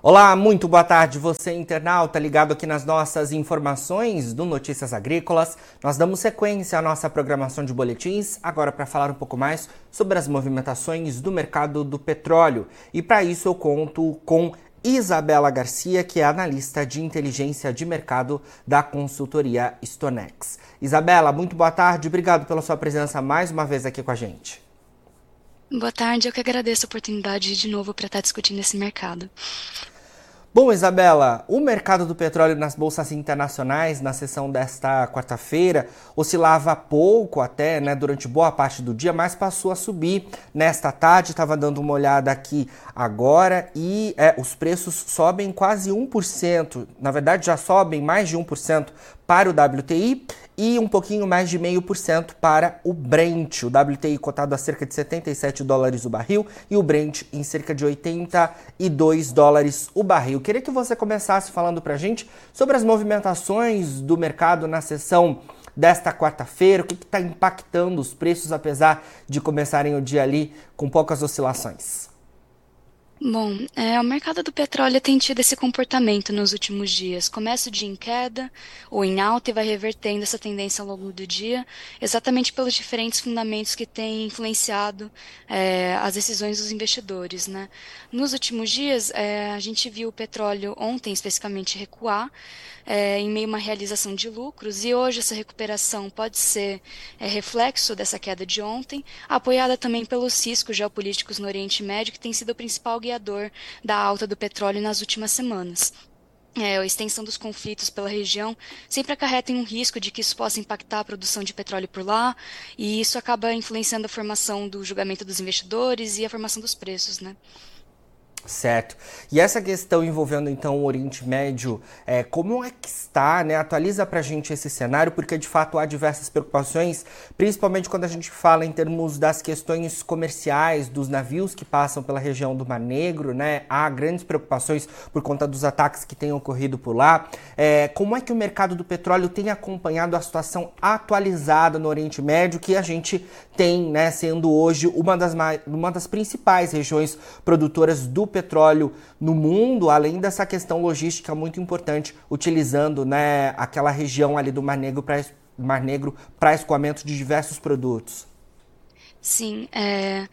Olá, muito boa tarde, você internauta ligado aqui nas nossas informações do Notícias Agrícolas. Nós damos sequência à nossa programação de boletins, agora para falar um pouco mais sobre as movimentações do mercado do petróleo. E para isso eu conto com Isabela Garcia, que é analista de inteligência de mercado da consultoria Stonex. Isabela, muito boa tarde, obrigado pela sua presença mais uma vez aqui com a gente. Boa tarde, eu que agradeço a oportunidade de novo para estar discutindo esse mercado. Bom, Isabela, o mercado do petróleo nas bolsas internacionais na sessão desta quarta-feira oscilava pouco até, né, durante boa parte do dia, mas passou a subir nesta tarde. Estava dando uma olhada aqui agora e é, os preços sobem quase 1%. Na verdade, já sobem mais de 1% para o WTI e um pouquinho mais de meio por cento para o Brent. O WTI cotado a cerca de 77 dólares o barril e o Brent em cerca de 82 dólares o barril. Queria que você começasse falando para a gente sobre as movimentações do mercado na sessão desta quarta-feira, o que está impactando os preços, apesar de começarem o dia ali com poucas oscilações. Bom, é, o mercado do petróleo tem tido esse comportamento nos últimos dias. Começa o dia em queda ou em alta e vai revertendo essa tendência ao longo do dia, exatamente pelos diferentes fundamentos que têm influenciado é, as decisões dos investidores. Né? Nos últimos dias, é, a gente viu o petróleo ontem especificamente recuar, é, em meio a uma realização de lucros, e hoje essa recuperação pode ser é, reflexo dessa queda de ontem, apoiada também pelos riscos geopolíticos no Oriente Médio, que tem sido o principal guiador da alta do petróleo nas últimas semanas. É, a extensão dos conflitos pela região sempre acarreta um risco de que isso possa impactar a produção de petróleo por lá, e isso acaba influenciando a formação do julgamento dos investidores e a formação dos preços, né? Certo. E essa questão envolvendo então o Oriente Médio, é, como é que está, né? Atualiza pra gente esse cenário, porque de fato há diversas preocupações, principalmente quando a gente fala em termos das questões comerciais dos navios que passam pela região do Mar Negro, né? Há grandes preocupações por conta dos ataques que têm ocorrido por lá. É, como é que o mercado do petróleo tem acompanhado a situação atualizada no Oriente Médio, que a gente tem, né, sendo hoje uma das, uma das principais regiões produtoras do petróleo no mundo, além dessa questão logística muito importante, utilizando né, aquela região ali do Mar Negro para Mar Negro para escoamento de diversos produtos. Sim, é...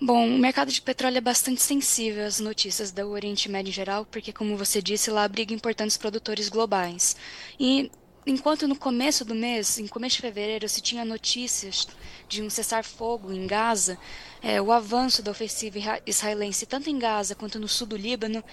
bom, o mercado de petróleo é bastante sensível às notícias do Oriente Médio em geral, porque, como você disse, lá abriga importantes produtores globais. E enquanto no começo do mês, em começo de fevereiro, se tinha notícias de um cessar-fogo em Gaza, é, o avanço da ofensiva israelense, tanto em Gaza quanto no sul do Líbano,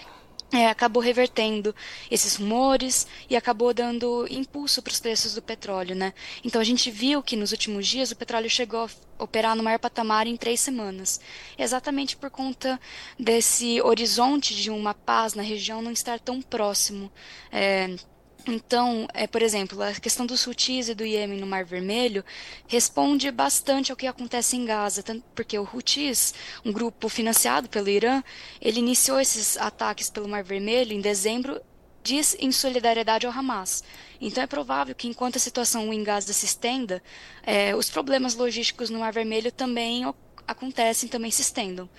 é, acabou revertendo esses rumores e acabou dando impulso para os preços do petróleo, né? Então a gente viu que nos últimos dias o petróleo chegou a operar no maior patamar em três semanas, exatamente por conta desse horizonte de uma paz na região não estar tão próximo. É, então, é, por exemplo, a questão dos Houthis e do Iêmen no Mar Vermelho responde bastante ao que acontece em Gaza, porque o Houthis, um grupo financiado pelo Irã, ele iniciou esses ataques pelo Mar Vermelho em dezembro, diz em solidariedade ao Hamas. Então é provável que enquanto a situação em Gaza se estenda, é, os problemas logísticos no Mar Vermelho também acontecem, também se estendam.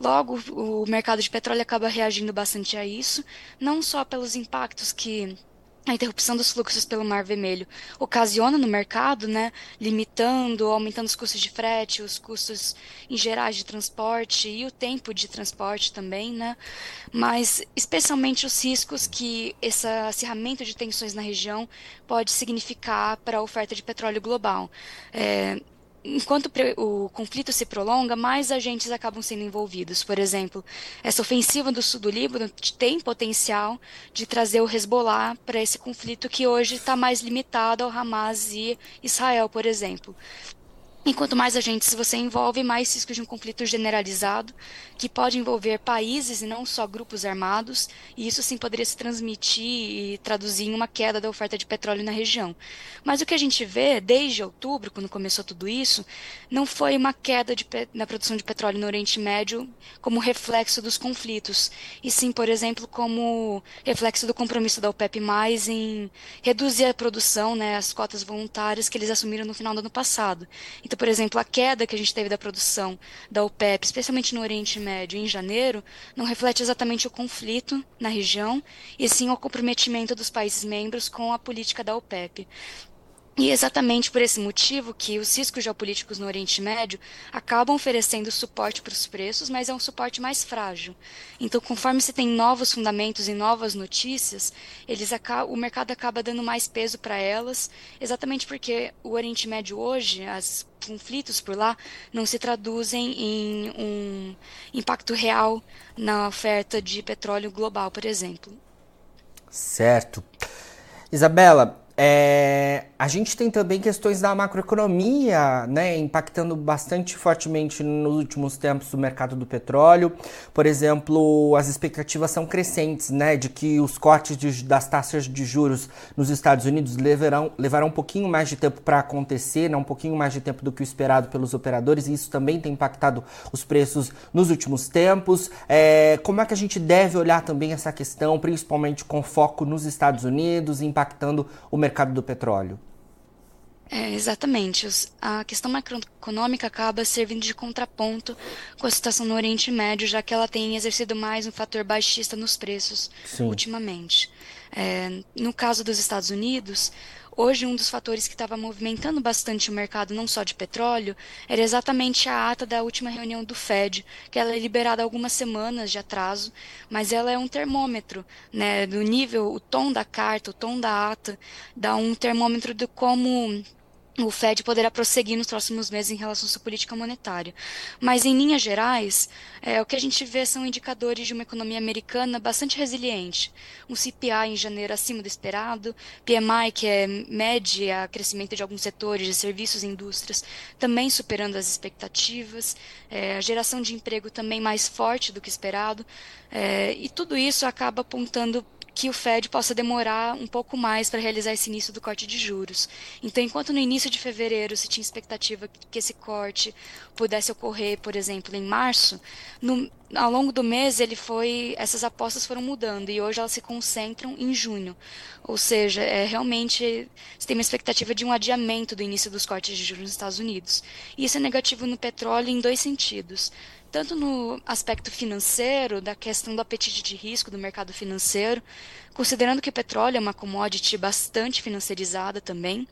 Logo, o mercado de petróleo acaba reagindo bastante a isso, não só pelos impactos que a interrupção dos fluxos pelo Mar Vermelho ocasiona no mercado, né, limitando, aumentando os custos de frete, os custos em gerais de transporte e o tempo de transporte também, né, mas especialmente os riscos que esse acirramento de tensões na região pode significar para a oferta de petróleo global. É, enquanto o conflito se prolonga, mais agentes acabam sendo envolvidos. Por exemplo, essa ofensiva do sul do Líbano tem potencial de trazer o Hezbollah para esse conflito que hoje está mais limitado ao Hamas e Israel, por exemplo. Enquanto mais agentes você envolve, mais risco de um conflito generalizado, que pode envolver países e não só grupos armados, e isso sim poderia se transmitir e traduzir em uma queda da oferta de petróleo na região. Mas o que a gente vê desde outubro, quando começou tudo isso, não foi uma queda de, na produção de petróleo no Oriente Médio como reflexo dos conflitos, e sim, por exemplo, como reflexo do compromisso da OPEP+, em reduzir a produção, né, as cotas voluntárias que eles assumiram no final do ano passado. Então, por exemplo, a queda que a gente teve da produção da OPEP, especialmente no Oriente Médio, em janeiro, não reflete exatamente o conflito na região, e sim o comprometimento dos países membros com a política da OPEP. E é exatamente por esse motivo que os riscos geopolíticos no Oriente Médio acabam oferecendo suporte para os preços, mas é um suporte mais frágil. Então, conforme se tem novos fundamentos e novas notícias, eles o mercado acaba dando mais peso para elas, exatamente porque o Oriente Médio hoje, os conflitos por lá, não se traduzem em um impacto real na oferta de petróleo global, por exemplo. Certo. Isabela, é, a gente tem também questões da macroeconomia, né, impactando bastante fortemente nos últimos tempos o mercado do petróleo. Por exemplo, as expectativas são crescentes, né, de que os cortes de, das taxas de juros nos Estados Unidos levarão, levarão um pouquinho mais de tempo para acontecer, né, um pouquinho mais de tempo do que o esperado pelos operadores, e isso também tem impactado os preços nos últimos tempos. É, como é que a gente deve olhar também essa questão, principalmente com foco nos Estados Unidos, impactando o mercado mercado do petróleo? É, exatamente. A questão macroeconômica acaba servindo de contraponto com a situação no Oriente Médio, já que ela tem exercido mais um fator baixista nos preços Sim. ultimamente. É, no caso dos Estados Unidos, Hoje, um dos fatores que estava movimentando bastante o mercado, não só de petróleo, era exatamente a ata da última reunião do Fed, que ela é liberada algumas semanas de atraso, mas ela é um termômetro, né, do nível, o tom da carta, o tom da ata, dá um termômetro de como o Fed poderá prosseguir nos próximos meses em relação à sua política monetária. Mas, em linhas gerais, é, o que a gente vê são indicadores de uma economia americana bastante resiliente. Um CPI em janeiro acima do esperado, PMI, que é mede a crescimento de alguns setores de serviços e indústrias, também superando as expectativas, é, a geração de emprego também mais forte do que esperado, é, e tudo isso acaba apontando que o Fed possa demorar um pouco mais para realizar esse início do corte de juros. Então, enquanto no início de fevereiro se tinha expectativa que esse corte pudesse ocorrer, por exemplo, em março, no, ao longo do mês ele foi, essas apostas foram mudando e hoje elas se concentram em junho. Ou seja, é realmente se tem uma expectativa de um adiamento do início dos cortes de juros nos Estados Unidos. Isso é negativo no petróleo em dois sentidos tanto no aspecto financeiro, da questão do apetite de risco do mercado financeiro, considerando que o petróleo é uma commodity bastante financiarizada também,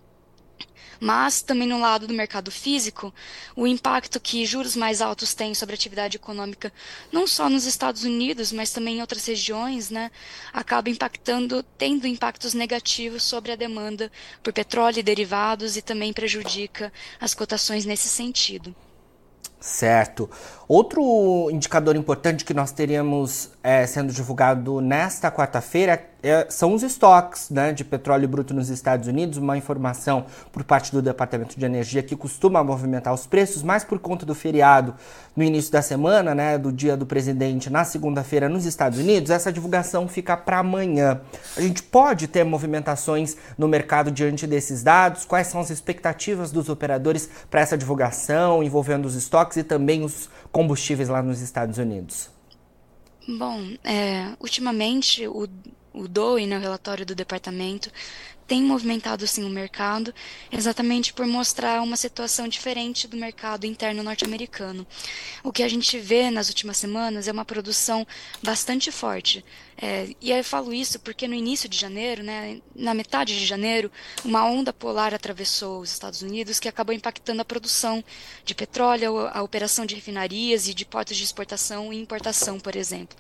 mas também no lado do mercado físico, o impacto que juros mais altos têm sobre a atividade econômica, não só nos Estados Unidos, mas também em outras regiões, né, acaba impactando, tendo impactos negativos sobre a demanda por petróleo e derivados e também prejudica as cotações nesse sentido. Certo. Outro indicador importante que nós teríamos é, sendo divulgado nesta quarta-feira é, são os estoques né, de petróleo bruto nos Estados Unidos, uma informação por parte do Departamento de Energia que costuma movimentar os preços, mas por conta do feriado no início da semana, né, do dia do presidente na segunda-feira nos Estados Unidos, essa divulgação fica para amanhã. A gente pode ter movimentações no mercado diante desses dados? Quais são as expectativas dos operadores para essa divulgação envolvendo os estoques e também os combustíveis lá nos Estados Unidos? Bom, é, ultimamente o, o DOE, né, o relatório do departamento, tem movimentado sim o mercado, exatamente por mostrar uma situação diferente do mercado interno norte-americano. O que a gente vê nas últimas semanas é uma produção bastante forte. É, e eu falo isso porque no início de janeiro, né, na metade de janeiro, uma onda polar atravessou os Estados Unidos que acabou impactando a produção de petróleo, a operação de refinarias e de portos de exportação e importação, por exemplo.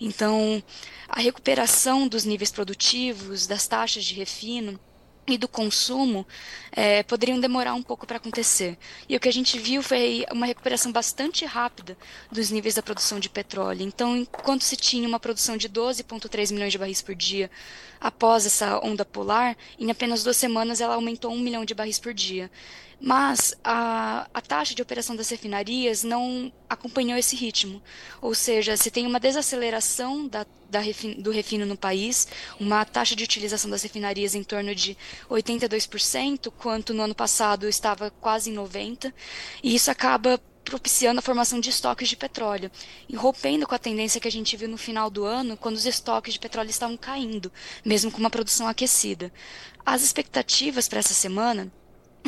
Então, a recuperação dos níveis produtivos, das taxas de refino, e do consumo é, poderiam demorar um pouco para acontecer. E o que a gente viu foi uma recuperação bastante rápida dos níveis da produção de petróleo. Então, enquanto se tinha uma produção de 12,3 milhões de barris por dia após essa onda polar, em apenas duas semanas ela aumentou um milhão de barris por dia. Mas a, a taxa de operação das refinarias não acompanhou esse ritmo. Ou seja, se tem uma desaceleração da, da refin, do refino no país, uma taxa de utilização das refinarias em torno de 82%, quanto no ano passado estava quase em 90%, e isso acaba propiciando a formação de estoques de petróleo, e rompendo com a tendência que a gente viu no final do ano, quando os estoques de petróleo estavam caindo, mesmo com uma produção aquecida. As expectativas para essa semana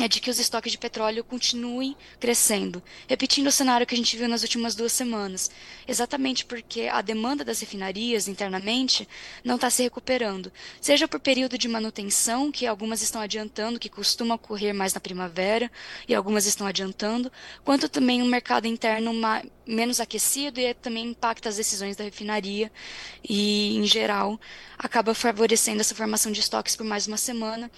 é de que os estoques de petróleo continuem crescendo, repetindo o cenário que a gente viu nas últimas duas semanas, exatamente porque a demanda das refinarias internamente não está se recuperando, seja por período de manutenção, que algumas estão adiantando, que costuma ocorrer mais na primavera, e algumas estão adiantando, quanto também um mercado interno menos aquecido e também impacta as decisões da refinaria e, em geral, acaba favorecendo essa formação de estoques por mais uma semana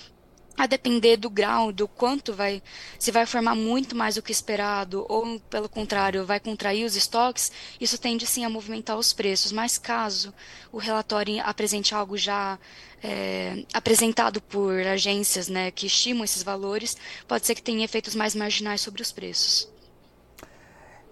a depender do grau, do quanto vai, se vai formar muito mais do que esperado, ou pelo contrário, vai contrair os estoques, isso tende sim a movimentar os preços. Mas caso o relatório apresente algo já é, apresentado por agências né, que estimam esses valores, pode ser que tenha efeitos mais marginais sobre os preços.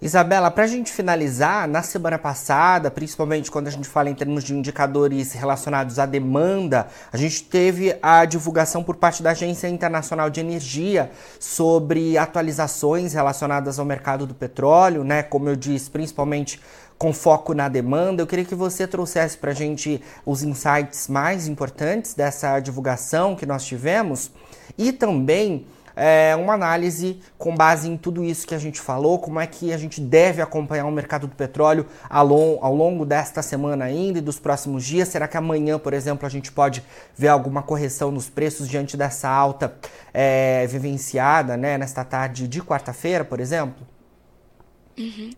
Isabela, para a gente finalizar, na semana passada, principalmente quando a gente fala em termos de indicadores relacionados à demanda, a gente teve a divulgação por parte da Agência Internacional de Energia sobre atualizações relacionadas ao mercado do petróleo, né? Como eu disse, principalmente com foco na demanda. Eu queria que você trouxesse para a gente os insights mais importantes dessa divulgação que nós tivemos e também é, uma análise com base em tudo isso que a gente falou, como é que a gente deve acompanhar o mercado do petróleo ao, ao longo desta semana ainda e dos próximos dias. Será que amanhã, por exemplo, a gente pode ver alguma correção nos preços diante dessa alta é, vivenciada né, nesta tarde de quarta-feira, por exemplo? Uhum.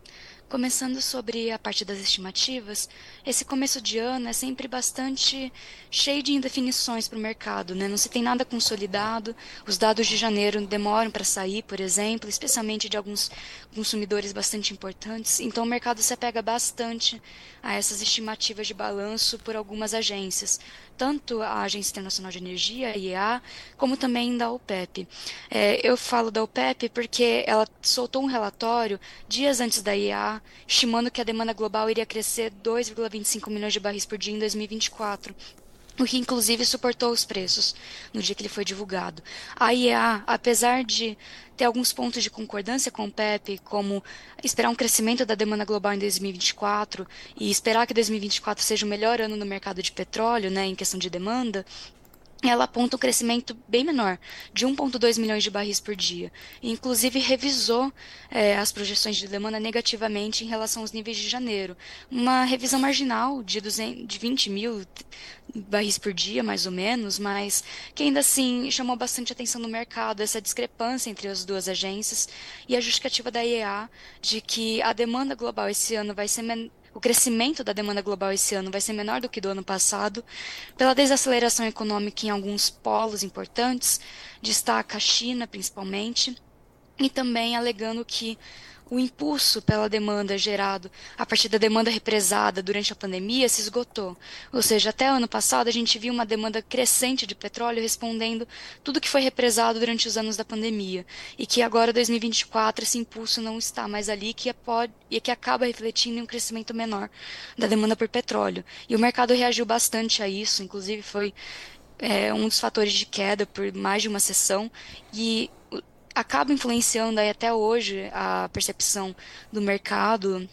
Começando sobre a parte das estimativas, esse começo de ano é sempre bastante cheio de indefinições para o mercado, né? Não se tem nada consolidado, os dados de janeiro demoram para sair, por exemplo, especialmente de alguns consumidores bastante importantes, então o mercado se apega bastante a essas estimativas de balanço por algumas agências, tanto a Agência Internacional de Energia, a IEA, como também da OPEP. É, eu falo da OPEP porque ela soltou um relatório dias antes da IEA, estimando que a demanda global iria crescer 2,25 milhões de barris por dia em 2024 o que inclusive suportou os preços no dia que ele foi divulgado. A IEA, apesar de ter alguns pontos de concordância com o PEP, como esperar um crescimento da demanda global em 2024 e esperar que 2024 seja o melhor ano no mercado de petróleo, né, em questão de demanda, ela aponta um crescimento bem menor, de 1,2 milhões de barris por dia. E, inclusive, revisou é, as projeções de demanda negativamente em relação aos níveis de janeiro. Uma revisão marginal de, 200, de 20 mil barris por dia, mais ou menos, mas que ainda assim chamou bastante atenção no mercado, essa discrepância entre as duas agências e a justificativa da IEA de que a demanda global esse ano vai ser o crescimento da demanda global esse ano vai ser menor do que do ano passado, pela desaceleração econômica em alguns polos importantes, destaca a China principalmente, e também alegando que o impulso pela demanda gerado a partir da demanda represada durante a pandemia se esgotou. Ou seja, até ano passado a gente viu uma demanda crescente de petróleo respondendo tudo que foi represado durante os anos da pandemia. E que agora, 2024, esse impulso não está mais ali que é pode, e que acaba refletindo em um crescimento menor da demanda por petróleo. E o mercado reagiu bastante a isso, inclusive foi é, um dos fatores de queda por mais de uma sessão. E acaba influenciando aí até hoje a percepção do mercado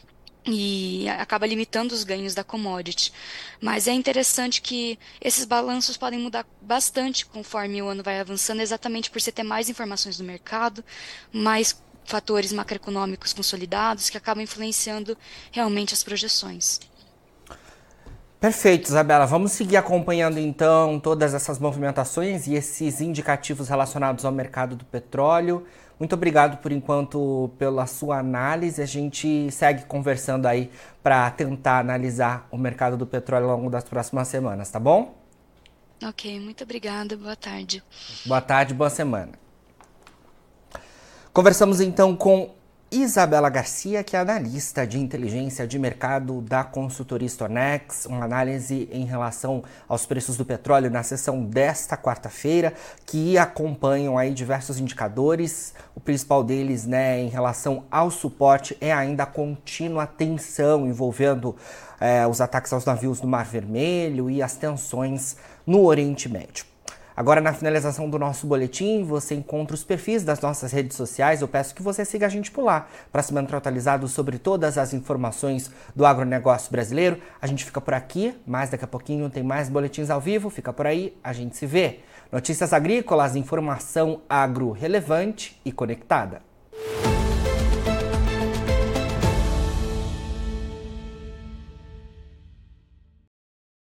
e acaba limitando os ganhos da commodity. Mas é interessante que esses balanços podem mudar bastante conforme o ano vai avançando, exatamente por você ter mais informações do mercado, mais fatores macroeconômicos consolidados que acabam influenciando realmente as projeções. Perfeito, Isabela. Vamos seguir acompanhando então todas essas movimentações e esses indicativos relacionados ao mercado do petróleo. Muito obrigado por enquanto pela sua análise. A gente segue conversando aí para tentar analisar o mercado do petróleo ao longo das próximas semanas, tá bom? Ok, muito obrigada. Boa tarde. Boa tarde, boa semana. Conversamos então com Isabela Garcia, que é analista de inteligência de mercado da consultoria Stonex, uma análise em relação aos preços do petróleo na sessão desta quarta-feira, que acompanham aí diversos indicadores. O principal deles, né, em relação ao suporte, é ainda a contínua tensão envolvendo é, os ataques aos navios do Mar Vermelho e as tensões no Oriente Médio. Agora, na finalização do nosso boletim, você encontra os perfis das nossas redes sociais. Eu peço que você siga a gente por lá para se manter atualizado sobre todas as informações do agronegócio brasileiro. A gente fica por aqui, mas daqui a pouquinho tem mais boletins ao vivo. Fica por aí, a gente se vê. Notícias agrícolas, informação agro relevante e conectada.